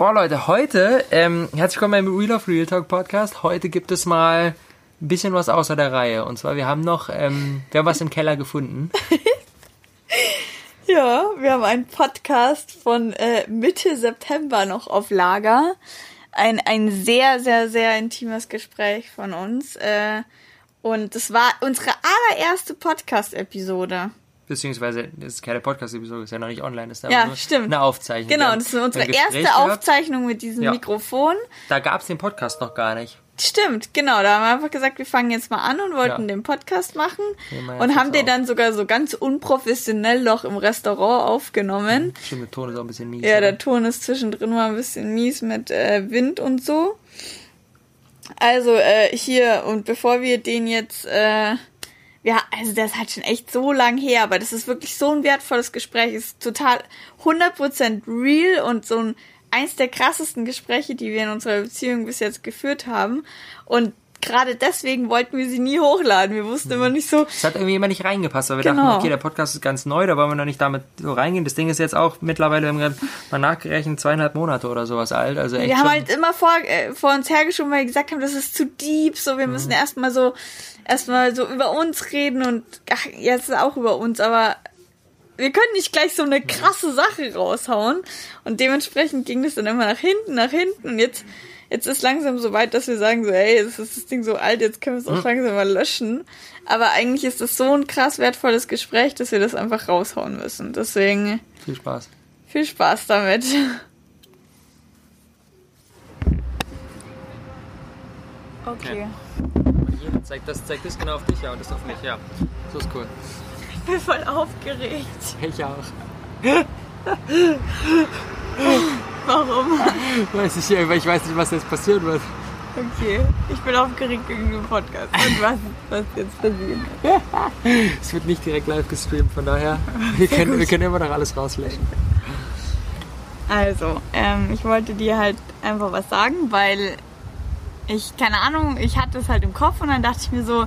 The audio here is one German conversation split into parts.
Boah, Leute, heute, ähm, herzlich willkommen beim Real of Real Talk Podcast. Heute gibt es mal ein bisschen was außer der Reihe. Und zwar, wir haben noch, ähm, wir haben was im Keller gefunden. Ja, wir haben einen Podcast von äh, Mitte September noch auf Lager. Ein, ein sehr, sehr, sehr intimes Gespräch von uns. Äh, und es war unsere allererste Podcast-Episode. Beziehungsweise, das ist keine Podcast-Episode, ist ja noch nicht online, ist Ja, nur stimmt. eine Aufzeichnung. Genau, das ist unsere erste gehabt. Aufzeichnung mit diesem Ja. Mikrofon. Da gab es den Podcast noch gar nicht. Stimmt, genau. Da haben wir einfach gesagt, wir fangen jetzt mal an und wollten Ja. den Podcast machen. Und haben den auf. dann sogar so ganz unprofessionell noch im Restaurant aufgenommen. Stimmt, der Ton ist auch ein bisschen mies. Ja, oder? der Ton ist zwischendrin mal ein bisschen mies mit äh, Wind und so. Also äh, hier, und bevor wir den jetzt, äh, ja, also das ist halt schon echt so lang her, aber das ist wirklich so ein wertvolles Gespräch, ist total 100% real und so ein, eins der krassesten Gespräche, die wir in unserer Beziehung bis jetzt geführt haben. Und gerade deswegen wollten wir sie nie hochladen. Wir wussten immer nicht so, Es hat irgendwie immer nicht reingepasst, weil wir Genau. dachten, okay, der Podcast ist ganz neu, da wollen wir noch nicht damit so reingehen. Das Ding ist jetzt auch mittlerweile, mal nachgerechnet, zweieinhalb Monate oder sowas alt. Also echt Wir haben halt immer vor, äh, vor uns hergeschoben, weil wir gesagt haben, das ist zu deep, so wir Mhm. müssen erstmal so erstmal so über uns reden und ach, jetzt auch über uns, aber wir können nicht gleich so eine krasse Sache raushauen und dementsprechend ging das dann immer nach hinten, nach hinten und jetzt jetzt ist langsam so weit, dass wir sagen so, hey, jetzt ist das Ding so alt, jetzt können wir es auch langsam mal löschen, aber eigentlich ist das so ein krass wertvolles Gespräch, dass wir das einfach raushauen müssen. Deswegen viel Spaß. viel Spaß damit. Okay. Hier, zeig das, zeig das genau auf dich, ja, und das auf mich, ja. So ist cool. Ich bin voll aufgeregt. Ich auch. Warum? Weiß ich, weil ich weiß nicht, was jetzt passieren wird. Okay, ich bin aufgeregt wegen dem Podcast. Und was, was jetzt passiert? Es wird nicht direkt live gestreamt, von daher, wir können, wir können immer noch alles rauslöschen. Also, ähm, ich wollte dir halt einfach was sagen, weil ich, keine Ahnung, ich hatte es halt im Kopf und dann dachte ich mir so,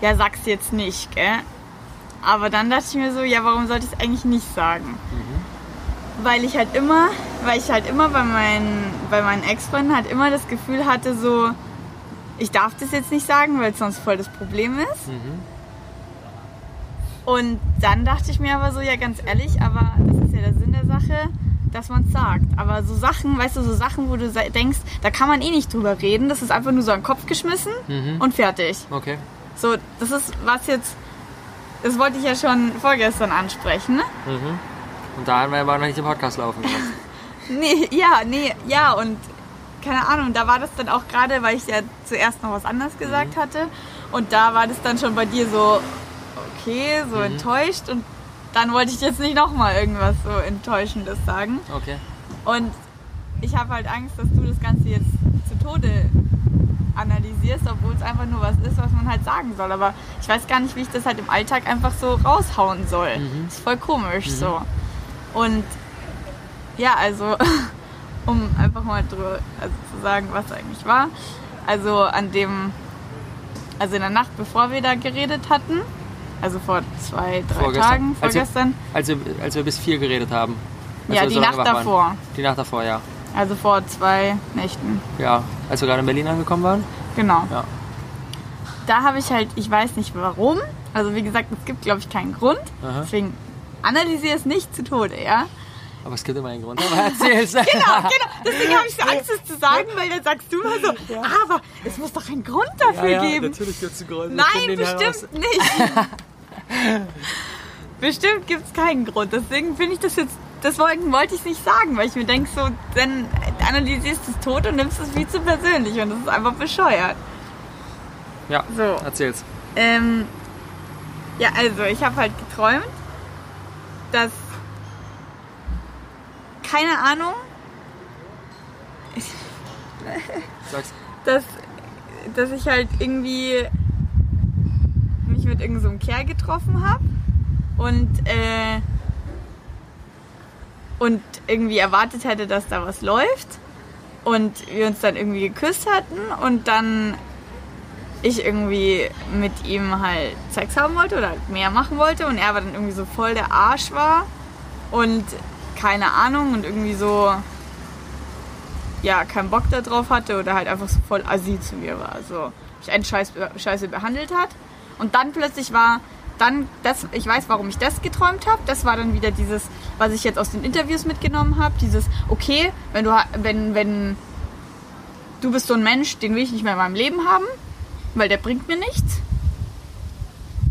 ja, sag's jetzt nicht, gell? Aber dann dachte ich mir so, ja, warum sollte ich es eigentlich nicht sagen? Weil ich halt immer, weil ich halt immer bei meinen, bei meinen Ex-Freunden halt immer das Gefühl hatte, so, ich darf das jetzt nicht sagen, weil es sonst voll das Problem ist. Und dann dachte ich mir aber so, ja, ganz ehrlich, aber das ist ja der Sinn der Sache, dass man es sagt. Aber so Sachen, weißt du, so Sachen, wo du denkst, da kann man eh nicht drüber reden, das ist einfach nur so an den Kopf geschmissen und fertig. Okay. So, das ist was jetzt, das wollte ich ja schon vorgestern ansprechen. ne? Und da haben wir aber noch nicht den Podcast laufen gehabt. Nee, ja, nee, ja, und keine Ahnung, da war das dann auch gerade, weil ich ja zuerst noch was anderes gesagt hatte. Und da war das dann schon bei dir so, okay, so enttäuscht. Und dann wollte ich jetzt nicht nochmal irgendwas so Enttäuschendes sagen. Okay. Und ich habe halt Angst, dass du das Ganze jetzt zu Tode analysierst, obwohl es einfach nur was ist, was man halt sagen soll. Aber ich weiß gar nicht, wie ich das halt im Alltag einfach so raushauen soll. Das ist voll komisch so. Und ja, also um einfach mal drüber also zu sagen, was eigentlich war. Also an dem, also in der Nacht, bevor wir da geredet hatten, also vor zwei, drei Vorgestern. Tagen, Als wir- vorgestern, Als wir, als wir bis vier geredet haben. Ja, die so Nacht wach waren. davor, Die Nacht davor, ja. also vor zwei Nächten. Ja, als wir gerade in Berlin angekommen waren. Genau. Ja. Da habe ich halt, ich weiß nicht warum. Also wie gesagt, es gibt, glaube ich, keinen Grund. Aha. Deswegen analysiere es nicht zu Tode, ja. Aber es gibt immer einen Grund. Aber erzähl's. Genau, genau. Deswegen habe ich so Angst, es zu sagen, weil dann sagst du immer so, aber es muss doch einen Grund dafür ja, ja, geben. natürlich gibt's einen Grund. Nein, bestimmt nicht. bestimmt gibt es keinen Grund. Deswegen finde ich das jetzt, deswegen wollte ich es nicht sagen, weil ich mir denke, so, dann analysierst du es tot und nimmst es viel zu persönlich und das ist einfach bescheuert. Ja, So. erzähl's. Ähm, ja, also ich habe halt geträumt, dass keine Ahnung, Sag's. dass, dass ich halt irgendwie mich mit irgendeinem so einem Kerl getroffen habe und äh, und irgendwie erwartet hätte, dass da was läuft und wir uns dann irgendwie geküsst hatten und dann ich irgendwie mit ihm halt Sex haben wollte oder mehr machen wollte und er aber dann irgendwie so voll der Arsch war und keine Ahnung und irgendwie so ja keinen Bock darauf hatte oder halt einfach so voll assi zu mir war. So mich einen Scheiß, Scheiße behandelt hat. Und dann plötzlich war dann das, ich weiß, warum ich das geträumt habe. Das war dann wieder dieses, was ich jetzt aus den Interviews mitgenommen habe. Dieses, okay, wenn du, wenn, wenn du bist so ein Mensch, den will ich nicht mehr in meinem Leben haben, weil der bringt mir nichts.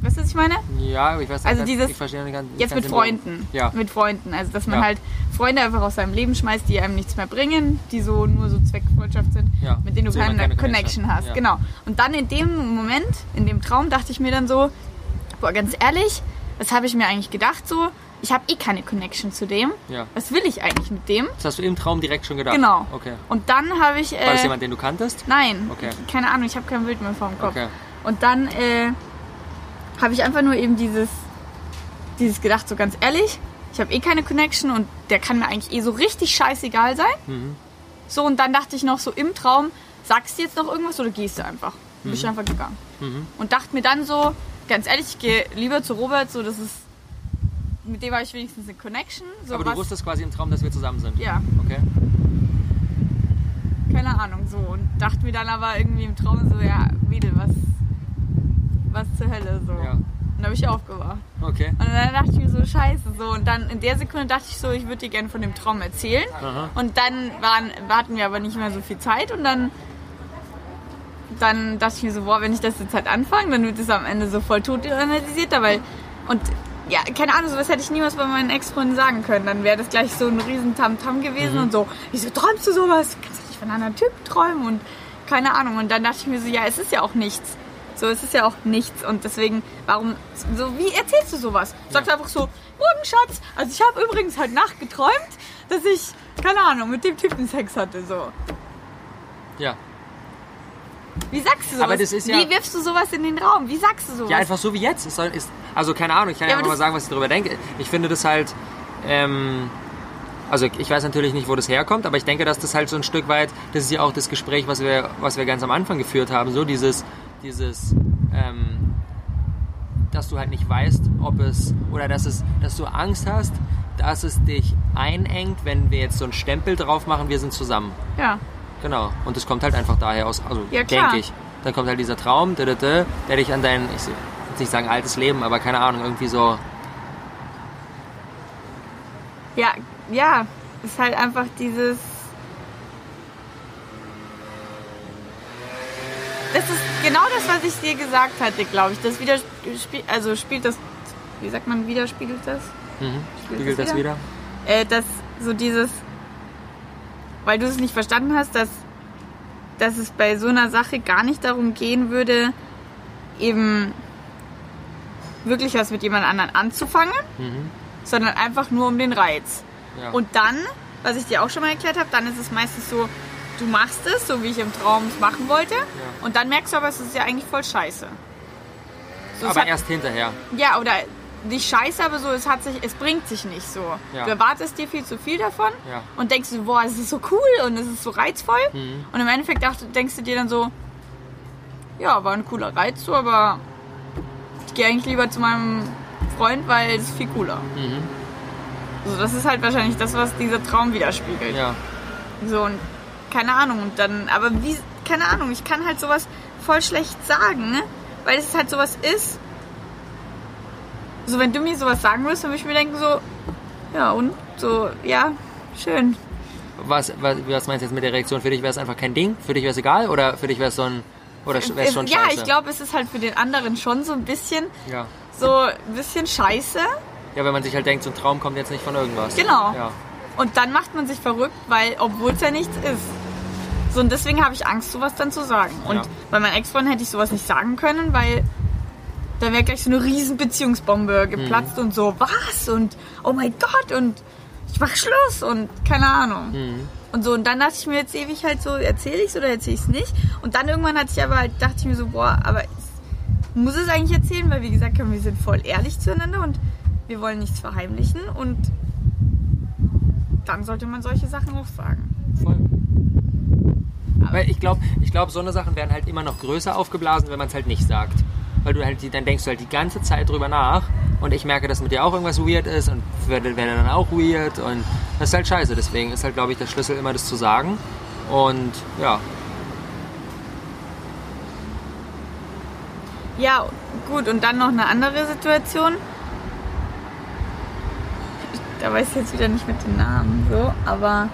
Weißt du, was ich meine? Ja, ich weiß Also dieses- ich verstehe nicht ganz, Jetzt mit. Freunden. Ja. Mit Freunden. Also, dass man Ja. halt Freunde einfach aus seinem Leben schmeißt, die einem nichts mehr bringen, die so nur so Zweckfreundschaft sind, Ja. mit denen du denen keine, keine Connection, Connection hast. Ja. Genau. Und dann in dem Moment, in dem Traum, dachte ich mir dann so, boah, ganz ehrlich, was habe ich mir eigentlich gedacht so? Ich habe eh keine Connection zu dem. Ja. Was will ich eigentlich mit dem? Das hast du im Traum direkt schon gedacht? Genau. Okay. Und dann habe ich. Äh, War das jemand, den du kanntest? Nein, Okay. keine Ahnung, ich habe kein Bild mehr vor dem Kopf. Okay. Und dann äh, habe ich einfach nur eben dieses, dieses gedacht, so ganz ehrlich, ich habe eh keine Connection und der kann mir eigentlich eh so richtig scheißegal sein. Mhm. So, und dann dachte ich noch so im Traum, sagst du jetzt noch irgendwas oder gehst du einfach? Bin Mhm. ich einfach gegangen. Und dachte mir dann so, ganz ehrlich, ich gehe lieber zu Robert, so das ist, mit dem habe ich wenigstens eine Connection. So Aber was, du wusstest quasi im Traum, dass wir zusammen sind? Ja, Okay. keine Ahnung, so. Und dachte mir dann aber irgendwie im Traum so, ja, Mädel, was, was zur Hölle, so. Ja. Und dann habe ich aufgewacht. Okay. Und dann dachte ich mir so, scheiße, so. Und dann in der Sekunde dachte ich so, ich würde dir gerne von dem Traum erzählen. Aha. Und dann waren, hatten wir aber nicht mehr so viel Zeit und dann, dann dachte ich mir so, boah, wenn ich das jetzt halt anfange, dann wird es am Ende so voll tot analysiert, weil, und ja, keine Ahnung, sowas hätte ich niemals bei meinen Ex-Freunden sagen können. Dann wäre das gleich so ein riesen Tamtam gewesen und so, wieso träumst du sowas? Du kannst doch nicht von einem anderen Typen träumen und keine Ahnung. Und dann dachte ich mir so, ja, es ist ja auch nichts. So, es ist ja auch nichts und deswegen, warum, so, wie erzählst du sowas? Sagst Ja. einfach so, guten Schatz, also ich habe übrigens heute Nacht geträumt, dass ich, keine Ahnung, mit dem Typen Sex hatte, so. Ja. Wie sagst du sowas? Aber das ist ja- Wie wirfst du sowas in den Raum? Wie sagst du sowas? Ja, einfach so wie jetzt. Es soll, ist, also keine Ahnung, ich kann Ja, ja, mal sagen, was ich darüber denke. Ich finde das halt, ähm, also ich weiß natürlich nicht, wo das herkommt, aber ich denke, dass das halt so ein Stück weit, das ist ja auch das Gespräch, was wir, was wir ganz am Anfang geführt haben, so dieses, dieses, ähm, dass du halt nicht weißt, ob es, oder dass es, dass du Angst hast, dass es dich einengt, wenn wir jetzt so einen Stempel drauf machen, wir sind zusammen. ja. Genau. Und das kommt halt einfach daher aus, also Ja, denke ich. Dann kommt halt dieser Traum, der dich an dein, ich will jetzt nicht sagen altes Leben, aber keine Ahnung, irgendwie so, Ja, ja. Ist halt einfach dieses. Das ist genau das, was ich dir gesagt hatte, glaube ich. Das widerspiegelt, also spielt das, wie sagt man, widerspiegelt das? mhm. Spiegelt das das wieder? äh, dass so dieses, weil du es nicht verstanden hast, dass, dass es bei so einer Sache gar nicht darum gehen würde, eben wirklich was mit jemand anderen anzufangen, Mhm. sondern einfach nur um den Reiz. Ja. Und dann, was ich dir auch schon mal erklärt habe, dann ist es meistens so, du machst es, so wie ich im Traum es machen wollte, und dann merkst du aber, es ist ja eigentlich voll scheiße. So, aber hat- erst hinterher. ja, oder nicht scheiße, aber so, es hat sich, es bringt sich nicht so. Ja. Du erwartest dir viel zu viel davon Ja. und denkst du, boah, es ist so cool und es ist so reizvoll. Mhm. Und im Endeffekt denkst du dir dann so, ja, war ein cooler Reiz so, aber ich gehe eigentlich lieber zu meinem Freund, weil es ist viel cooler. Mhm. Also das ist halt wahrscheinlich das, was dieser Traum widerspiegelt. Ja. So und keine Ahnung und dann, aber wie, keine Ahnung, ich kann halt sowas voll schlecht sagen, ne? weil es halt sowas ist. So wenn du mir sowas sagen würdest, dann würde ich mir denken so, ja und so, ja, schön. Was, was, was meinst du jetzt mit der Reaktion? Für dich wäre es einfach kein Ding? Für dich wäre es egal? Oder für dich wäre es so ein, oder wäre schon ja, scheiße? ich glaube, es ist halt für den anderen schon so ein bisschen, Ja. so ein bisschen scheiße. Ja, wenn man sich halt denkt, so ein Traum kommt jetzt nicht von irgendwas. Genau. Ja. Und dann macht man sich verrückt, weil, obwohl es ja nichts ist. So, und deswegen habe ich Angst, sowas dann zu sagen. Und Ja. bei meinem Ex-Freund hätte ich sowas nicht sagen können, weil da wäre gleich so eine riesen Beziehungsbombe geplatzt Mhm. und so, was? Und oh mein Gott, und ich mach Schluss und keine Ahnung. Mhm. Und so, und dann dachte ich mir jetzt ewig halt so, erzähle ich es oder erzähle ich es nicht? Und dann irgendwann hatte ich aber halt, dachte ich mir so, boah, aber ich muss es eigentlich erzählen, weil wie gesagt, wir sind voll ehrlich zueinander und wir wollen nichts verheimlichen und dann sollte man solche Sachen auch sagen. Voll. Weil ich glaube, ich glaub, so eine Sachen werden halt immer noch größer aufgeblasen, wenn man es halt nicht sagt. Weil du halt, dann denkst du halt die ganze Zeit drüber nach. Und ich merke, dass mit dir auch irgendwas weird ist und werde, werde dann auch weird. Und das ist halt scheiße. Deswegen ist halt, glaube ich, der Schlüssel immer das zu sagen. Und ja, Ja, gut, und dann noch eine andere Situation. Da weiß ich jetzt wieder nicht mit den Namen so, aber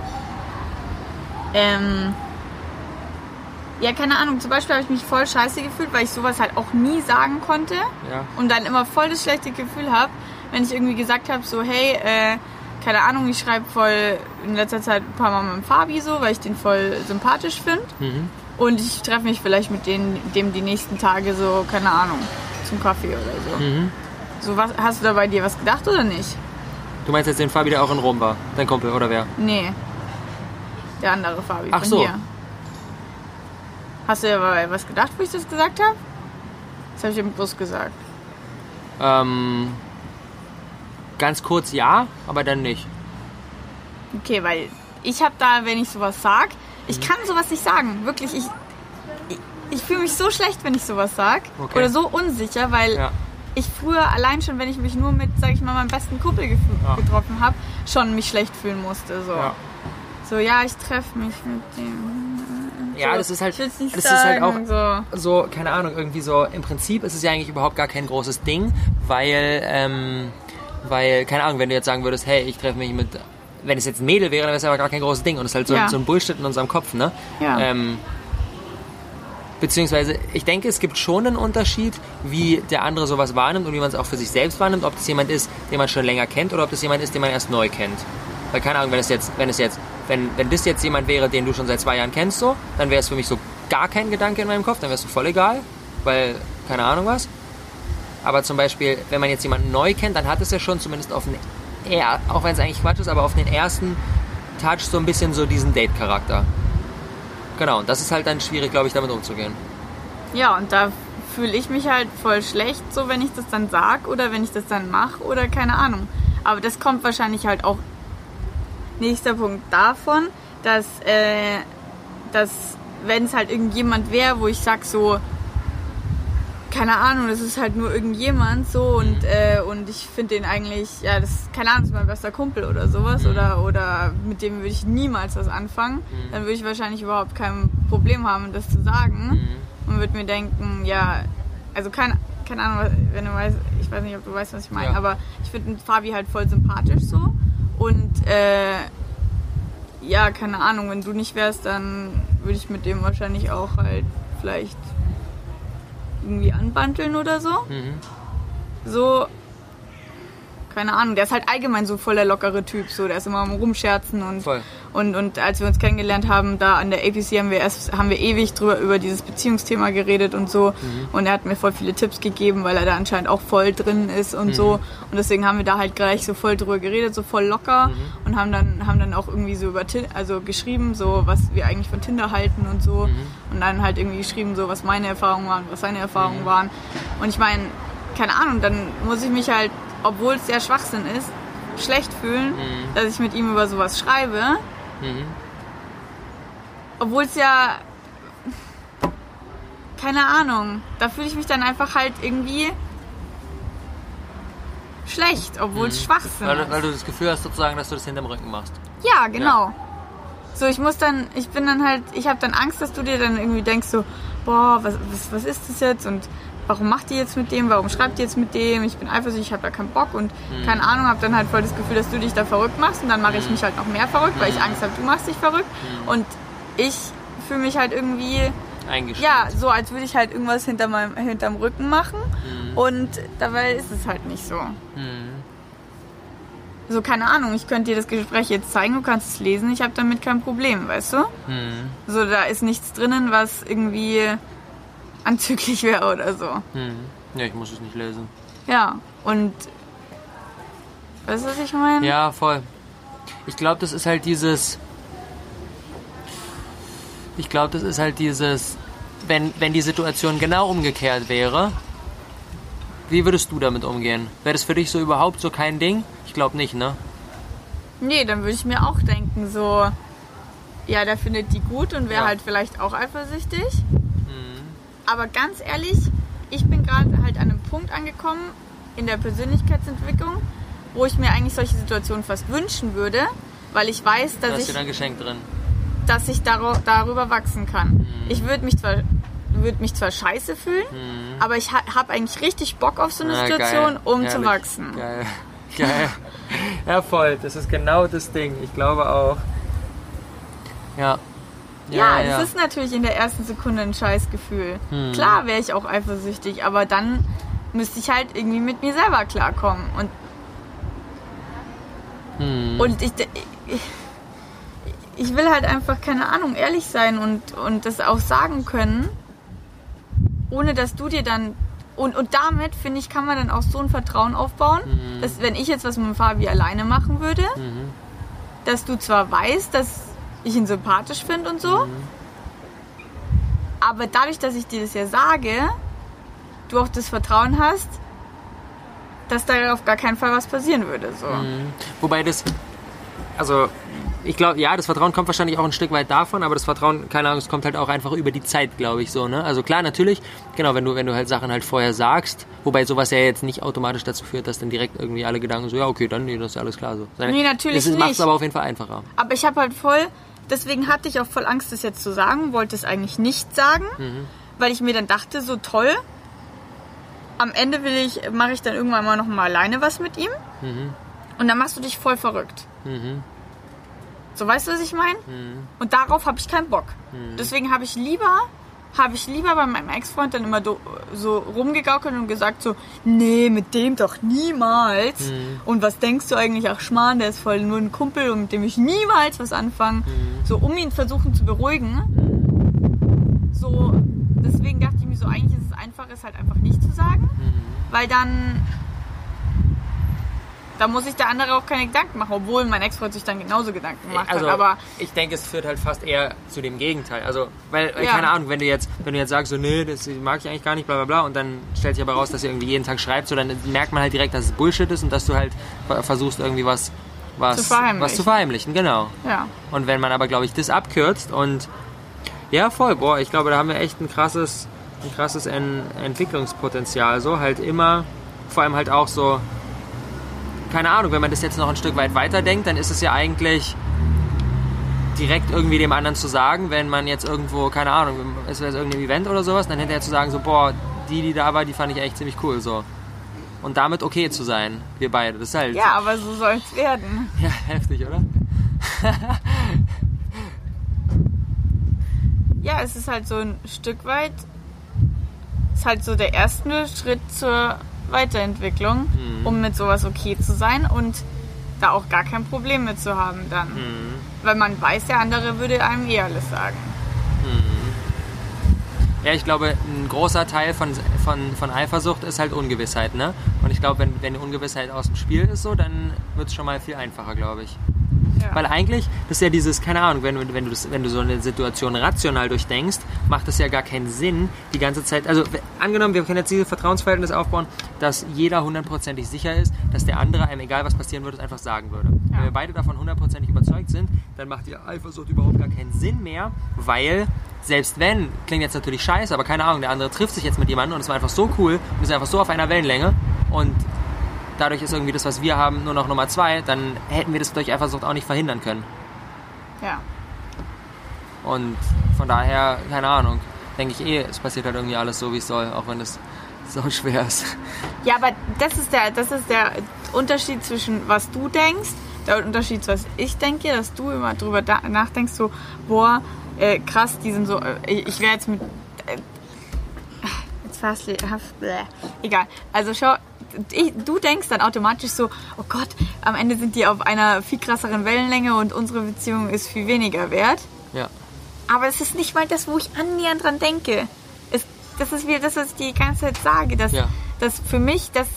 ähm, ja, keine Ahnung, zum Beispiel habe ich mich voll scheiße gefühlt, weil ich sowas halt auch nie sagen konnte ja. und dann immer voll das schlechte Gefühl habe, wenn ich irgendwie gesagt habe, so hey, äh, keine Ahnung, ich schreibe voll in letzter Zeit ein paar Mal mit dem Fabi so, weil ich den voll sympathisch finde. Mhm. Und ich treffe mich vielleicht mit denen, dem die nächsten Tage so, keine Ahnung, zum Kaffee oder so. Mhm. So, was, hast du da bei dir was gedacht oder nicht? Du meinst jetzt den Fabi, der auch in Rom war? Dein Kumpel, oder wer? Nee. Der andere Fabi Ach von so. dir. Hast du ja was gedacht, wo ich das gesagt habe? Das habe ich im Bus gesagt. Ähm, ganz kurz ja, aber dann nicht. Okay, weil ich habe da, wenn ich sowas sag, Mhm. ich kann sowas nicht sagen. Wirklich, ich, ich, ich fühle mich so schlecht, wenn ich sowas sag. Okay. Oder so unsicher, weil Ja. ich früher allein schon, wenn ich mich nur mit, sag ich mal, meinem besten Kumpel gef- Ja. getroffen habe, schon mich schlecht fühlen musste. So, Ja. so ja, ich treffe mich mit dem. Ja, so, das ist halt, das ist halt auch sagen, so. so, keine Ahnung, irgendwie so, im Prinzip ist es ja eigentlich überhaupt gar kein großes Ding, weil, ähm, weil, keine Ahnung, wenn du jetzt sagen würdest, hey, ich treffe mich mit, wenn es jetzt ein Mädel wäre, dann wäre es aber gar kein großes Ding und es ist halt so, Ja. so ein Bullshit in unserem Kopf, ne? Ja. Ähm, beziehungsweise, ich denke, es gibt schon einen Unterschied, wie der andere sowas wahrnimmt und wie man es auch für sich selbst wahrnimmt, ob das jemand ist, den man schon länger kennt oder ob das jemand ist, den man erst neu kennt. Weil keine Ahnung, wenn es jetzt, wenn es jetzt, wenn, wenn das jetzt jemand wäre, den du schon seit zwei Jahren kennst, so, dann wäre es für mich so gar kein Gedanke in meinem Kopf, dann wäre es so voll egal, weil, keine Ahnung was. Aber zum Beispiel, wenn man jetzt jemanden neu kennt, dann hat es ja schon zumindest auf den, auch wenn es eigentlich Quatsch ist, aber auf den ersten Touch so ein bisschen so diesen Date-Charakter. Genau, und das ist halt dann schwierig, glaube ich, damit umzugehen. Ja, und da fühle ich mich halt voll schlecht, so wenn ich das dann sag oder wenn ich das dann mache oder keine Ahnung. Aber das kommt wahrscheinlich halt auch nächster Punkt davon, dass, äh, dass wenn es halt irgendjemand wäre, wo ich sag so, keine Ahnung, das ist halt nur irgendjemand so und, äh, und ich finde den eigentlich, ja, das, keine Ahnung, das ist mein bester Kumpel oder sowas oder, oder mit dem würde ich niemals was anfangen, dann würde ich wahrscheinlich überhaupt kein Problem haben, das zu sagen. Und würde mir denken, ja, also keine, keine Ahnung, wenn du weißt, ich weiß nicht, ob du weißt, was ich meine, Ja. aber ich finde Fabi halt voll sympathisch so und äh, ja, keine Ahnung, wenn du nicht wärst, dann würde ich mit dem wahrscheinlich auch halt vielleicht irgendwie anbanteln oder so. Mhm. So, keine Ahnung, der ist halt allgemein so voll der lockere Typ, so, der ist immer am rumscherzen und, Voll. Und, und als wir uns kennengelernt haben, da an der APC haben wir erst, haben wir ewig drüber über dieses Beziehungsthema geredet und so. Und er hat mir voll viele Tipps gegeben, weil er da anscheinend auch voll drin ist und so. Und deswegen haben wir da halt gleich so voll drüber geredet, so voll locker und haben dann, haben dann auch irgendwie so über Tinder, also geschrieben, so was wir eigentlich von Tinder halten und so. Und dann halt irgendwie geschrieben, so was meine Erfahrungen waren, was seine Erfahrungen waren. Und ich meine, keine Ahnung, dann muss ich mich halt, obwohl es sehr Schwachsinn ist, schlecht fühlen, dass ich mit ihm über sowas schreibe. Mhm. Obwohl es ja. Keine Ahnung. Da fühle ich mich dann einfach halt irgendwie schlecht, obwohl es Schwachsinn Weil, ist. weil du das Gefühl hast, sozusagen, dass du das hinterm Rücken machst. Ja, genau. So, ich muss dann, ich bin dann halt, ich habe dann Angst, dass du dir dann irgendwie denkst so, boah, was, was, was ist das jetzt und warum macht die jetzt mit dem, warum schreibt die jetzt mit dem, ich bin eifersüchtig, ich habe da keinen Bock und keine Ahnung, habe dann halt voll das Gefühl, dass du dich da verrückt machst und dann mache ich mich halt noch mehr verrückt, weil ich Angst habe, du machst dich verrückt und ich fühle mich halt irgendwie, ja, so als würde ich halt irgendwas hinter meinem, hinterm Rücken machen und dabei ist es halt nicht so. Mhm. So, keine Ahnung, ich könnte dir das Gespräch jetzt zeigen, du kannst es lesen, ich habe damit kein Problem, weißt du? Mhm. So, da ist nichts drinnen, was irgendwie anzüglich wäre oder so. Mhm. Ja, ich muss es nicht lesen. Ja, und weißt du, was ich meine? Ja, voll. Ich glaube, das ist halt dieses. Ich glaube, das ist halt dieses. Wenn, wenn die Situation genau umgekehrt wäre, wie würdest du damit umgehen? Wäre das für dich so überhaupt so kein Ding? Ich glaube nicht, ne? Nee, dann würde ich mir auch denken, so, ja, der findet die gut und wäre Ja. halt vielleicht auch eifersüchtig. Aber ganz ehrlich, ich bin gerade halt an einem Punkt angekommen in der Persönlichkeitsentwicklung, wo ich mir eigentlich solche Situationen fast wünschen würde, weil ich weiß, Da dass ist ich wieder ein Geschenk drin. dass ich darüber wachsen kann. Mhm. Ich würde mich zwar würde mich zwar scheiße fühlen, aber ich ha habe eigentlich richtig Bock auf so eine Mhm. Ah, Situation, geil. um zu Herrlich. wachsen. Geil. Geil. ja, voll. Das ist genau das Ding. Ich glaube auch. Ja. Ja, es ist natürlich in der ersten Sekunde ein Scheißgefühl. Hm. Klar wäre ich auch eifersüchtig, aber dann müsste ich halt irgendwie mit mir selber klarkommen. Und, Hm. und ich, ich, ich will halt einfach, keine Ahnung, ehrlich sein und, und das auch sagen können, ohne dass du dir dann. Und, und damit, finde ich, kann man dann auch so ein Vertrauen aufbauen, Hm. dass wenn ich jetzt was mit dem Fabi alleine machen würde, Mhm. dass du zwar weißt, dass ich ihn sympathisch finde und so, aber dadurch, dass ich dir das ja sage, du auch das Vertrauen hast, dass da auf gar keinen Fall was passieren würde. So. Mhm. Wobei das, also ich glaube, ja, das Vertrauen kommt wahrscheinlich auch ein Stück weit davon, aber das Vertrauen, keine Ahnung, es kommt halt auch einfach über die Zeit, glaube ich, so, ne? Also klar, natürlich, genau, wenn du, wenn du halt Sachen halt vorher sagst, wobei sowas ja jetzt nicht automatisch dazu führt, dass dann direkt irgendwie alle Gedanken so, ja, okay, dann, nee, das ist ja alles klar so. Nee, natürlich Das macht es nicht. aber auf jeden Fall einfacher. Aber ich habe halt voll, deswegen hatte ich auch voll Angst, das jetzt zu sagen, wollte es eigentlich nicht sagen, weil ich mir dann dachte, so toll, am Ende will ich, mache ich dann irgendwann mal noch mal alleine was mit ihm und dann machst du dich voll verrückt. Mhm. So, weißt du, was ich meine? Und darauf habe ich keinen Bock. Deswegen habe ich lieber, habe ich lieber bei meinem Ex-Freund dann immer so rumgegaukelt und gesagt so, nee, mit dem doch niemals. Und was denkst du eigentlich? Ach Schmarrn, der ist voll nur ein Kumpel und mit dem ich niemals was anfangen. So, um ihn versuchen zu beruhigen. So, deswegen dachte ich mir so, eigentlich ist es einfach, es halt einfach nicht zu sagen. Weil dann da muss sich der andere auch keine Gedanken machen, obwohl mein Ex-Freund sich dann genauso Gedanken gemacht Also, hat. Aber ich denke, es führt halt fast eher zu dem Gegenteil. Also, weil, Ja. keine Ahnung, wenn du jetzt, wenn du jetzt sagst, so, nee, das mag ich eigentlich gar nicht, bla bla bla, und dann stellt sich aber raus, dass ihr irgendwie jeden Tag schreibt, so, dann merkt man halt direkt, dass es Bullshit ist und dass du halt ver- versuchst, irgendwie was, was, Zu verheimlichen. was zu verheimlichen, genau. ja. Und wenn man aber, glaube ich, das abkürzt und ja, voll, boah, ich glaube, da haben wir echt ein krasses, ein krasses en Entwicklungspotenzial. So halt immer, vor allem halt auch so, keine Ahnung, wenn man das jetzt noch ein Stück weit weiterdenkt, dann ist es ja eigentlich direkt irgendwie dem anderen zu sagen, wenn man jetzt irgendwo, keine Ahnung, es wäre irgendein Event oder sowas, dann hinterher zu sagen, so, boah, die, die da war, die fand ich echt ziemlich cool, so. Und damit okay zu sein, wir beide. Das ist halt, ja, aber so soll es werden. ja heftig, oder? Ja, es ist halt so ein Stück weit, ist halt so der erste Schritt zur Weiterentwicklung, Mhm. um mit sowas okay zu sein und da auch gar kein Problem mit zu haben dann. Mhm. Weil man weiß, der andere würde einem eh alles sagen. Ja, ich glaube, ein großer Teil von, von, von Eifersucht ist halt Ungewissheit, ne? Und ich glaube, wenn, wenn die Ungewissheit aus dem Spiel ist, so, dann wird es schon mal viel einfacher, glaube ich. Ja. Weil eigentlich, das ist ja dieses, keine Ahnung, wenn, du- wenn, du das, wenn du so eine Situation rational durchdenkst, macht es ja gar keinen Sinn, die ganze Zeit, also angenommen, wir können jetzt dieses Vertrauensverhältnis aufbauen, dass jeder hundertprozentig sicher ist, dass der andere einem, egal was passieren würde, es einfach sagen würde. Wenn wir beide davon hundertprozentig überzeugt sind, dann macht die Eifersucht überhaupt gar keinen Sinn mehr, weil selbst wenn, klingt jetzt natürlich scheiße, aber keine Ahnung, der andere trifft sich jetzt mit jemandem und es war einfach so cool und ist einfach so auf einer Wellenlänge und dadurch ist irgendwie das, was wir haben, nur noch Nummer zwei, dann hätten wir das durch Eifersucht auch nicht verhindern können. ja. Und von daher, keine Ahnung, denke ich eh, es passiert halt irgendwie alles so, wie es soll, auch wenn es so schwer ist. Ja, aber das ist der, das ist der Unterschied zwischen was du denkst, der Unterschied, was ich denke, dass du immer drüber nachdenkst, so, boah, äh, krass, die sind so, äh, ich wäre jetzt mit, äh, jetzt fast, egal. Also schau, ich, du denkst dann automatisch so, oh Gott, am Ende sind die auf einer viel krasseren Wellenlänge und unsere Beziehung ist viel weniger wert. Ja. Aber es ist nicht mal das, wo ich annähernd dran denke. Es, das ist wieder das, was ich die ganze Zeit sage, dass, Ja. dass für mich das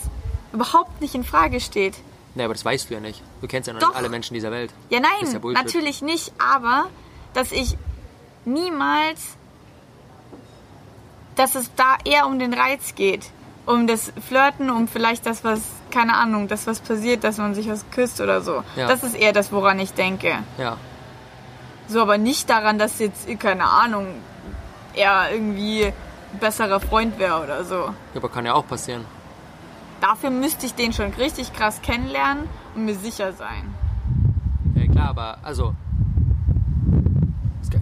überhaupt nicht in Frage steht. Nee, aber das weißt du ja nicht. Du kennst ja noch Doch. nicht alle Menschen dieser Welt. Ja, nein, ja natürlich nicht, aber dass ich niemals, dass es da eher um den Reiz geht. Um das Flirten, um vielleicht das, was, keine Ahnung, das, was passiert, dass man sich was küsst oder so. Ja. Das ist eher das, woran ich denke. Ja. So, aber nicht daran, dass jetzt, keine Ahnung, er irgendwie ein besserer Freund wäre oder so. ja. Aber kann ja auch passieren. Dafür müsste ich den schon richtig krass kennenlernen und mir sicher sein. Ja, klar, aber also.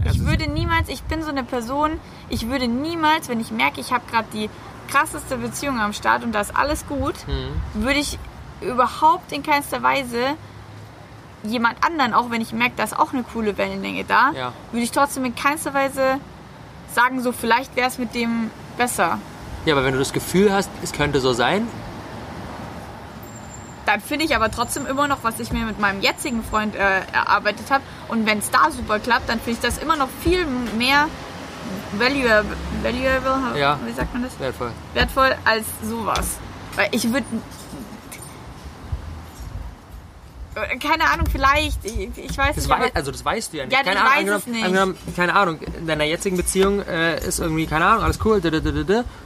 Das Ich würde niemals, ich bin so eine Person, ich würde niemals, wenn ich merke, ich habe gerade die krasseste Beziehung am Start und da ist alles gut, Mhm. würde ich überhaupt in keinster Weise jemand anderen, auch wenn ich merke, da ist auch eine coole Wellenlänge da, Ja. würde ich trotzdem in keinster Weise sagen, so vielleicht wäre es mit dem besser. Ja, aber wenn du das Gefühl hast, es könnte so sein, Dann finde ich aber trotzdem immer noch, was ich mir mit meinem jetzigen Freund äh, erarbeitet habe. Und wenn es da super klappt, dann finde ich das immer noch viel mehr valuable, valuable Ja. wie sagt man das? wertvoll. Wertvoll als sowas. Weil ich würde. Keine Ahnung, vielleicht. Ich, ich weiß Das nicht. wei also das weißt du ja nicht. Ja, keine ich Ahnung, weiß angenommen, es nicht. Angenommen, keine Ahnung, in deiner jetzigen Beziehung äh, ist irgendwie, keine Ahnung, alles cool,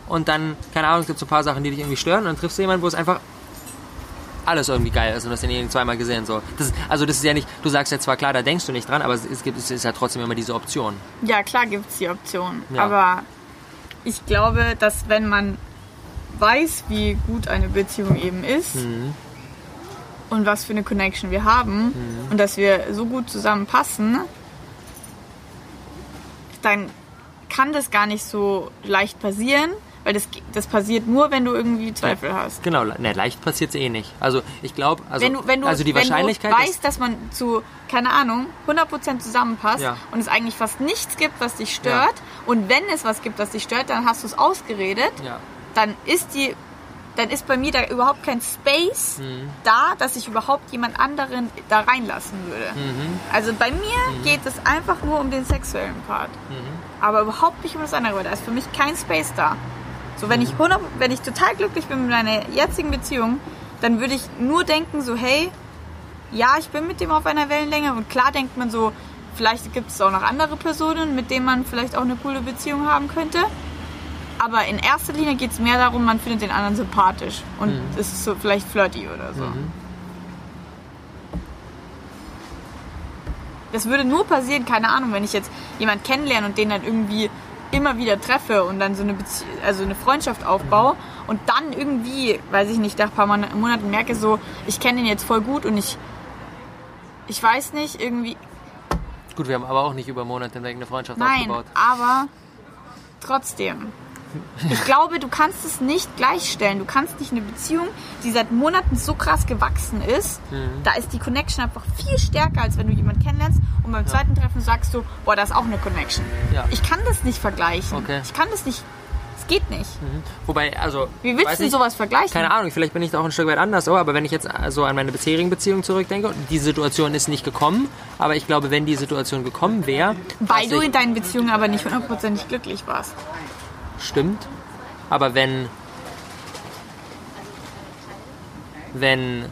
und dann, keine Ahnung, es gibt so ein paar Sachen, die dich irgendwie stören und dann triffst du jemanden, wo es einfach alles irgendwie geil ist und du hast denjenigen zweimal gesehen. So. Das, also das ist ja nicht, du sagst ja zwar klar, da denkst du nicht dran, aber es, gibt es ist ja trotzdem immer diese Option. Ja, klar gibt es die Option. Ja. Aber ich glaube, dass wenn man weiß, wie gut eine Beziehung eben ist Mhm. und was für eine Connection wir haben und dass wir so gut zusammenpassen, dann kann das gar nicht so leicht passieren, weil das, das passiert nur, wenn du irgendwie Zweifel hast. Genau, ne, leicht passiert es eh nicht. Also ich glaube, also, wenn du, wenn du, also die wenn Wahrscheinlichkeit du ist- weißt, dass man zu, keine Ahnung, 100% zusammenpasst Ja. und es eigentlich fast nichts gibt, was dich stört und wenn es was gibt, was dich stört, dann hast du es ausgeredet, ja. dann ist die dann ist bei mir da überhaupt kein Space Mhm. da, dass ich überhaupt jemand anderen da reinlassen würde. Mhm. Also bei mir geht es einfach nur um den sexuellen Part. Mhm. Aber überhaupt nicht um das andere. Da ist für mich kein Space da. So, wenn, Mhm. ich 100, wenn ich total glücklich bin mit meiner jetzigen Beziehung, dann würde ich nur denken, so, hey, ja, ich bin mit dem auf einer Wellenlänge. Und klar denkt man so, vielleicht gibt es auch noch andere Personen, mit denen man vielleicht auch eine coole Beziehung haben könnte. Aber in erster Linie geht es mehr darum, man findet den anderen sympathisch. Und es ist so vielleicht flirty oder so. Mhm. Das würde nur passieren, keine Ahnung, wenn ich jetzt jemanden kennenlerne und den dann irgendwie immer wieder treffe und dann so eine, Bezie also eine Freundschaft aufbaue und dann irgendwie, weiß ich nicht, nach ein paar Mon Monaten merke so, ich kenne den jetzt voll gut und ich, ich weiß nicht, irgendwie, Gut, wir haben aber auch nicht über Monate hinweg eine Freundschaft nein, aufgebaut. aber trotzdem. Ich glaube, du kannst es nicht gleichstellen. Du kannst nicht eine Beziehung, die seit Monaten so krass gewachsen ist, Mhm. da ist die Connection einfach viel stärker, als wenn du jemanden kennenlernst und beim zweiten Treffen sagst du, boah, da ist auch eine Connection. Ja. Ich kann das nicht vergleichen. Okay. Ich kann das nicht, es geht nicht. Wobei, also. Wie willst du sowas vergleichen? Keine Ahnung, vielleicht bin ich da auch ein Stück weit anders so, aber wenn ich jetzt so an meine bisherigen Beziehungen zurückdenke, die Situation ist nicht gekommen, aber ich glaube, wenn die Situation gekommen wäre, Weil du in deinen Beziehungen aber nicht hundertprozentig glücklich warst. Stimmt. Aber wenn. Wenn.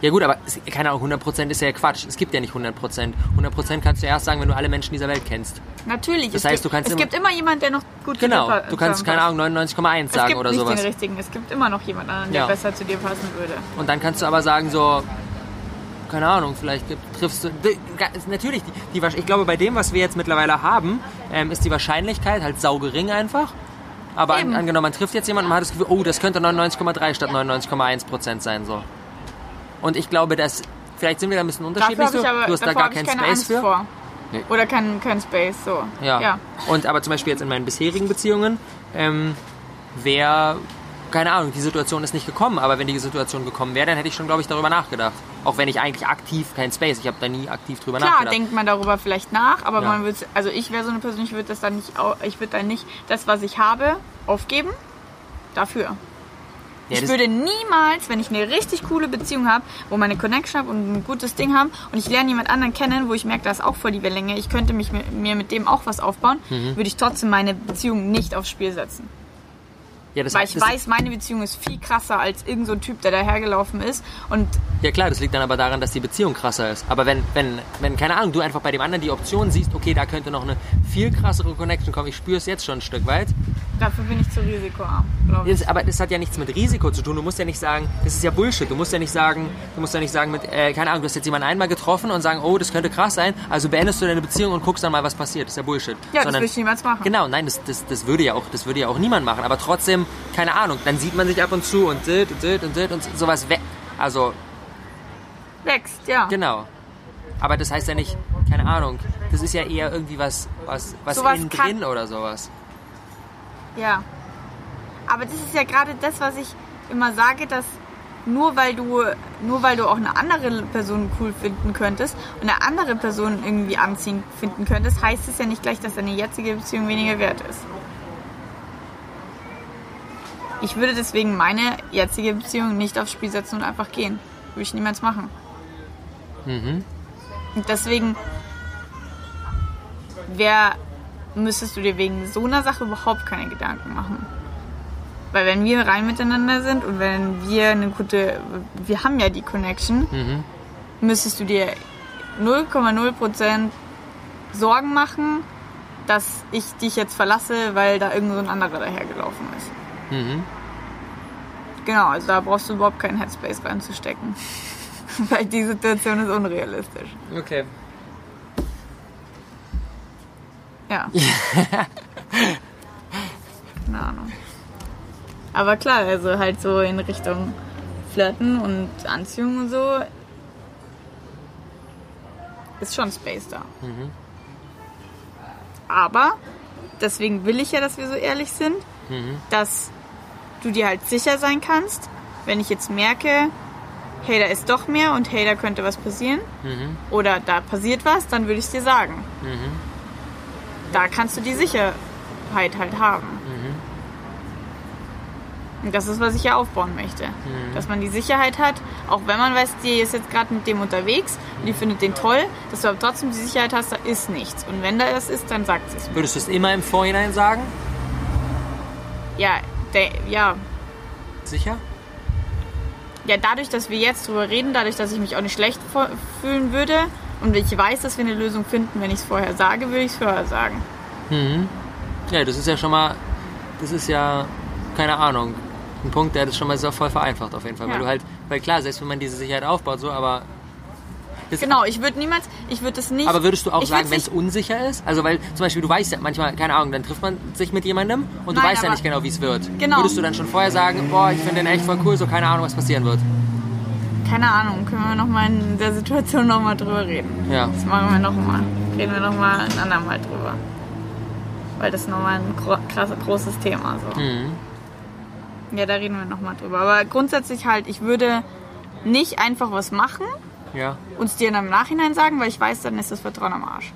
Ja gut, aber es- keine Ahnung, 100% ist ja Quatsch. Es gibt ja nicht 100%. 100% kannst du erst sagen, wenn du alle Menschen dieser Welt kennst. Natürlich. Das es heißt, gibt, du kannst es immer- gibt immer jemanden, der noch gut zu Genau. dir pa- Du kannst, keine. Ahnung, 99,1 Es sagen gibt oder nicht sowas. den richtigen. Es gibt immer noch jemand anderen, der Ja. besser zu dir passen würde. Und dann kannst du aber sagen, so, keine Ahnung, vielleicht gibt- triffst du. Natürlich, die, die, ich glaube, bei dem, was wir jetzt mittlerweile haben, ähm, ist die Wahrscheinlichkeit halt saugering einfach. Aber an, angenommen, man trifft jetzt jemanden und man hat das Gefühl, oh, das könnte 99,3 statt 99,1 Prozent sein. So. Und ich glaube, dass. Vielleicht sind wir da ein bisschen unterschiedlich. so. aber du hast da gar keinen keine Space Angst für. vor. Nee. Oder kein, kein Space, so. Ja. ja. Und aber zum Beispiel jetzt in meinen bisherigen Beziehungen ähm, wäre, keine Ahnung, die Situation ist nicht gekommen, aber wenn die Situation gekommen wäre, dann hätte ich schon, glaube ich, darüber nachgedacht. Auch wenn ich eigentlich aktiv kein Space, ich habe da nie aktiv drüber Klar, nachgedacht. denkt man darüber vielleicht nach, aber Ja. man wird, also ich wäre so eine Person, ich würde das dann nicht, ich würde dann nicht das, was ich habe, aufgeben. Dafür. Ja, ich würde niemals, wenn ich eine richtig coole Beziehung habe, wo meine Connection habe und ein gutes Ding haben und ich lerne jemand anderen kennen, wo ich merke, da ist auch voll die Wellenlänge, ich könnte mich mit, mir mit dem auch was aufbauen, Mhm. würde ich trotzdem meine Beziehung nicht aufs Spiel setzen. Ja, das, Weil ich weiß, meine Beziehung ist viel krasser als irgend so ein Typ, der dahergelaufen ist und Ja klar, das liegt dann aber daran, dass die Beziehung krasser ist. Aber wenn, wenn, wenn, keine Ahnung, du einfach bei dem anderen die Option siehst, okay, da könnte noch eine viel krassere Connection kommen, ich spüre es jetzt schon ein Stück weit. Dafür bin ich zu risikoarm, glaube ich. Aber das hat ja nichts mit Risiko zu tun. Du musst ja nicht sagen, das ist ja Bullshit. Du musst ja nicht sagen, du musst ja nicht sagen mit, äh, keine Ahnung, du hast jetzt jemanden einmal getroffen und sagen, oh, das könnte krass sein, also beendest du deine Beziehung und guckst dann mal, was passiert. Das ist ja Bullshit. Ja, das würde ich niemals machen. Genau, nein, das, das, das würde ja auch, das würde ja auch niemand machen. Aber trotzdem, keine Ahnung, dann sieht man sich ab und zu und dit und dit und dit und sowas weg. Also, Wächst, ja. genau. Aber das heißt ja nicht, keine Ahnung, das ist ja eher irgendwie was, was, was Sowas innen drin oder sowas. Ja. Aber das ist ja gerade das, was ich immer sage, dass nur weil du nur weil du auch eine andere Person cool finden könntest und eine andere Person irgendwie anziehend finden könntest, heißt es ja nicht gleich, dass deine jetzige Beziehung weniger wert ist. Ich würde deswegen meine jetzige Beziehung nicht aufs Spiel setzen und einfach gehen. Würde ich niemals machen. Mhm. Und deswegen wär, müsstest du dir wegen so einer Sache überhaupt keine Gedanken machen. Weil wenn wir rein miteinander sind und wenn wir eine gute, wir haben ja die Connection, Mhm. müsstest du dir 0,0% Sorgen machen, dass ich dich jetzt verlasse, weil da irgend so ein anderer dahergelaufen ist. Mhm. Genau, also da brauchst du überhaupt keinen Headspace reinzustecken. weil die Situation ist unrealistisch. Okay. Ja. Keine Ahnung. Aber klar, also halt so in Richtung Flirten und Anziehung und so ist schon Space da. Aber deswegen will ich ja, dass wir so ehrlich sind, dass du dir halt sicher sein kannst, wenn ich jetzt merke, hey, da ist doch mehr und hey, da könnte was passieren Mhm. oder da passiert was, dann würde ich dir sagen. Mhm. Da kannst du die Sicherheit halt haben. Mhm. Und das ist, was ich ja aufbauen möchte. Mhm. Dass man die Sicherheit hat, auch wenn man weiß, die ist jetzt gerade mit dem unterwegs und die findet den toll, dass du aber trotzdem die Sicherheit hast, da ist nichts. Und wenn da das ist, dann sagt es mir. Würdest du es immer im Vorhinein sagen? Ja, der, ja, Sicher? ja, dadurch, dass wir jetzt drüber reden, dadurch, dass ich mich auch nicht schlecht fühlen würde und ich weiß, dass wir eine Lösung finden, wenn ich es vorher sage, würde ich es vorher sagen. Mhm. Ja, das ist ja schon mal, das ist ja, keine Ahnung, ein Punkt, der das schon mal so voll vereinfacht auf jeden Fall. Ja. Weil du halt, weil klar, selbst wenn man diese Sicherheit aufbaut, so, aber. Das, Genau, ich würde niemals, ich würde es nicht. Aber würdest du auch sagen, wenn es unsicher ist? Also weil zum Beispiel du weißt ja manchmal, keine Ahnung, dann trifft man sich mit jemandem und du Nein, weißt ja nicht genau, wie es wird. Genau. Würdest du dann schon vorher sagen, boah, ich finde den echt voll cool, so keine Ahnung, was passieren wird? Keine Ahnung, können wir nochmal in der Situation nochmal drüber reden. Ja. Das machen wir nochmal. Reden wir nochmal ein andermal drüber. Weil das ist nochmal ein krass, großes Thema. So. Mhm. Ja, da reden wir nochmal drüber. Aber grundsätzlich halt, ich würde nicht einfach was machen Ja. und es dir dann im Nachhinein sagen, weil ich weiß, dann ist das Vertrauen am Arsch.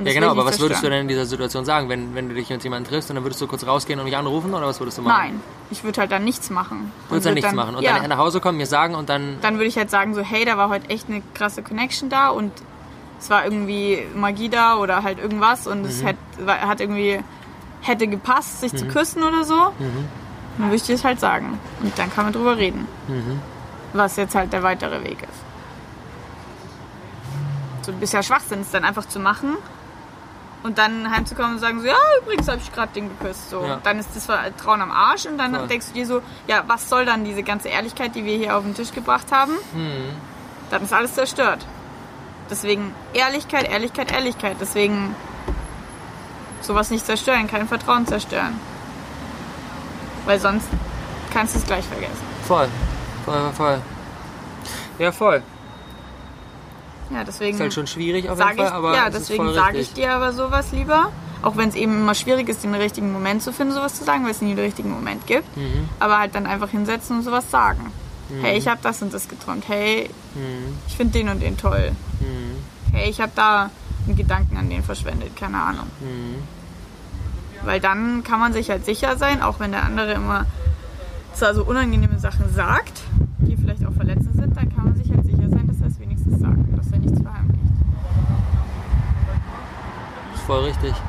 Und Ja genau, aber was würdest du denn in dieser Situation sagen, wenn, wenn du dich mit jemandem triffst und dann würdest du kurz rausgehen und mich anrufen oder was würdest du machen? Nein, ich würde halt dann nichts machen. Du würdest dann nichts machen und ja, dann nach Hause kommen, mir sagen und dann. dann würde ich halt sagen so, hey, da war heute echt eine krasse Connection da und es war irgendwie Magie da oder halt irgendwas und Mhm. es hat, hat irgendwie hätte gepasst, sich zu küssen oder so. Mhm. Dann würde ich dir das halt sagen und dann kann man drüber reden, Mhm. was jetzt halt der weitere Weg ist. So ein bisschen Schwachsinn ist dann einfach zu machen und dann heimzukommen und sagen so, ja, übrigens habe ich gerade den geküsst. So. Ja. Dann ist das Vertrauen am Arsch und dann Voll. denkst du dir so, ja, was soll dann diese ganze Ehrlichkeit, die wir hier auf den Tisch gebracht haben? Mhm. dann ist alles zerstört. Deswegen Ehrlichkeit, Ehrlichkeit, Ehrlichkeit. Deswegen sowas nicht zerstören, kein Vertrauen zerstören. Weil sonst kannst du es gleich vergessen. Voll. Voll, voll. Ja, voll. Ja, deswegen Ist halt schon schwierig auf sage jeden Fall, ich, aber ja, deswegen sage ich dir aber sowas lieber. Auch wenn es eben immer schwierig ist, den richtigen Moment zu finden, sowas zu sagen, weil es nie den richtigen Moment gibt. Mhm. Aber halt dann einfach hinsetzen und sowas sagen. Hey, ich habe das und das geträumt. Hey, Mhm. ich finde den und den toll. Mhm. Hey, ich habe da einen Gedanken an den verschwendet. Keine Ahnung. Mhm. Weil dann kann man sich halt sicher sein, auch wenn der andere immer zwar so unangenehme Sachen sagt, die vielleicht auch verletzend sind, dann kann man sich halt sicher sein, dass er es wenigstens sagt und dass er nichts verheimlicht. Ist voll richtig.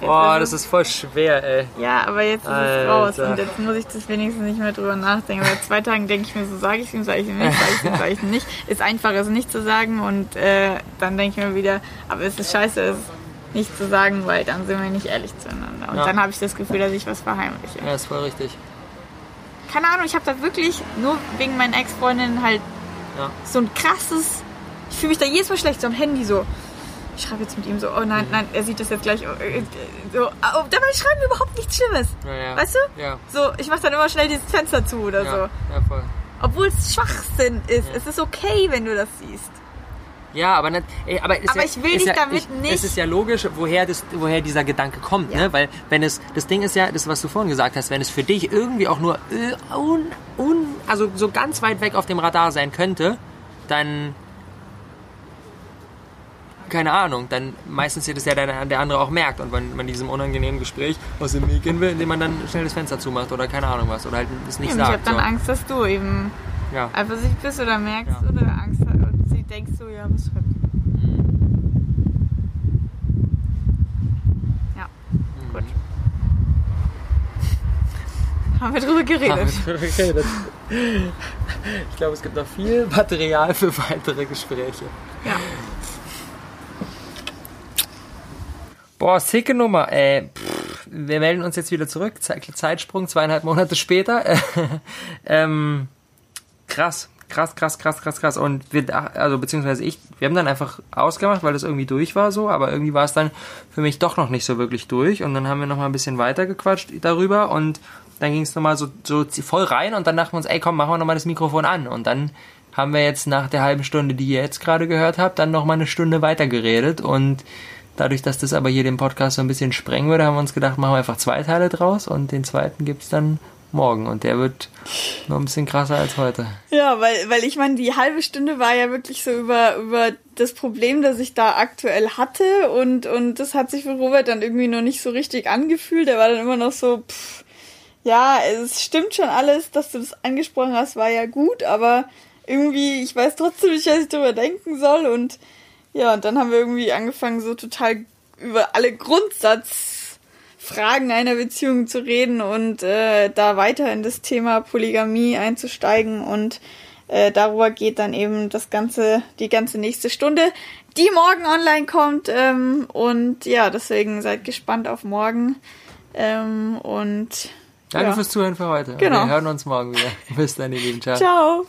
Boah, das ist voll schwer, ey. Ja, aber jetzt ist es Alter. raus und jetzt muss ich das wenigstens nicht mehr drüber nachdenken. Seit zwei Tagen denke ich mir so, sage ich ihm, sage ich ihm nicht, sage ich ihm, sage ich ihm nicht. Ist einfacher, es nicht zu sagen und äh, dann denke ich mir wieder, aber es ist scheiße, es nicht zu sagen, weil dann sind wir nicht ehrlich zueinander. Und Ja. dann habe ich das Gefühl, dass ich was verheimliche. Ja, ist voll richtig. Keine Ahnung, ich habe da wirklich nur wegen meinen Ex-Freundinnen halt Ja. so ein krasses. Ich fühle mich da jedes Mal schlecht, so am Handy so. Ich schreibe jetzt mit ihm so, oh nein, Mhm. nein, er sieht das jetzt gleich. oh, äh, äh, So, oh, dabei schreiben wir überhaupt nichts Schlimmes. Ja, ja. Weißt du? Ja. So, ich mache dann immer schnell dieses Fenster zu oder so. ja, voll. Obwohl es Schwachsinn ist. Es ist okay, wenn du das siehst. Ja, aber nicht, ey, aber, Aber ja, ich will dich ja, damit ich, nicht- Es ist ja logisch, woher, das, woher dieser Gedanke kommt, Ja. ne? Weil wenn es, das Ding ist ja, das was du vorhin gesagt hast, wenn es für dich irgendwie auch nur äh, un, un, also so ganz weit weg auf dem Radar sein könnte, dann keine Ahnung, dann meistens sieht es ja der, der andere auch merkt und wenn man diesem unangenehmen Gespräch aus dem Weg gehen will, indem man dann schnell das Fenster zumacht oder keine Ahnung was oder halt es nicht ich habe sagt. dann so. Angst, dass du eben Ja. eifersüchtig bist oder merkst Ja. oder Angst hast und sie denkst so, ja, was für Ja, gut. Haben wir drüber geredet. geredet. Ich glaube, es gibt noch viel Material für weitere Gespräche. Ja. Boah, sicke Nummer. Äh, pff, wir melden uns jetzt wieder zurück. Ze- Zeitsprung, zweieinhalb Monate später. ähm, krass, krass, krass, krass, krass, krass. Und wir, also beziehungsweise ich, wir haben dann einfach ausgemacht, weil das irgendwie durch war so, aber irgendwie war es dann für mich doch noch nicht so wirklich durch. Und dann haben wir noch mal ein bisschen weiter gequatscht darüber und dann ging es nochmal so, so voll rein und dann dachten wir uns, ey komm, machen wir nochmal das Mikrofon an. Und dann haben wir jetzt nach der halben Stunde, die ihr jetzt gerade gehört habt, dann nochmal eine Stunde weiter geredet und Dadurch, dass das aber hier den Podcast so ein bisschen sprengen würde, haben wir uns gedacht, machen wir einfach zwei Teile draus und den zweiten gibt's dann morgen. Und der wird noch ein bisschen krasser als heute. Ja, weil, weil ich meine, die halbe Stunde war ja wirklich so über, über das Problem, das ich da aktuell hatte und, und das hat sich für Robert dann irgendwie noch nicht so richtig angefühlt. Er war dann immer noch so, pff, ja, es stimmt schon alles, dass du das angesprochen hast, war ja gut, aber irgendwie, ich weiß trotzdem nicht, was ich darüber denken soll und ja, und dann haben wir irgendwie angefangen, so total über alle Grundsatzfragen einer Beziehung zu reden und äh, da weiter in das Thema Polygamie einzusteigen und äh, darüber geht dann eben das ganze, die ganze nächste Stunde, die morgen online kommt ähm, und ja, deswegen seid gespannt auf morgen ähm, und Danke ja. fürs Zuhören für heute. Genau. Wir hören uns morgen wieder. Bis dann, ihr Lieben. Ciao. Ciao.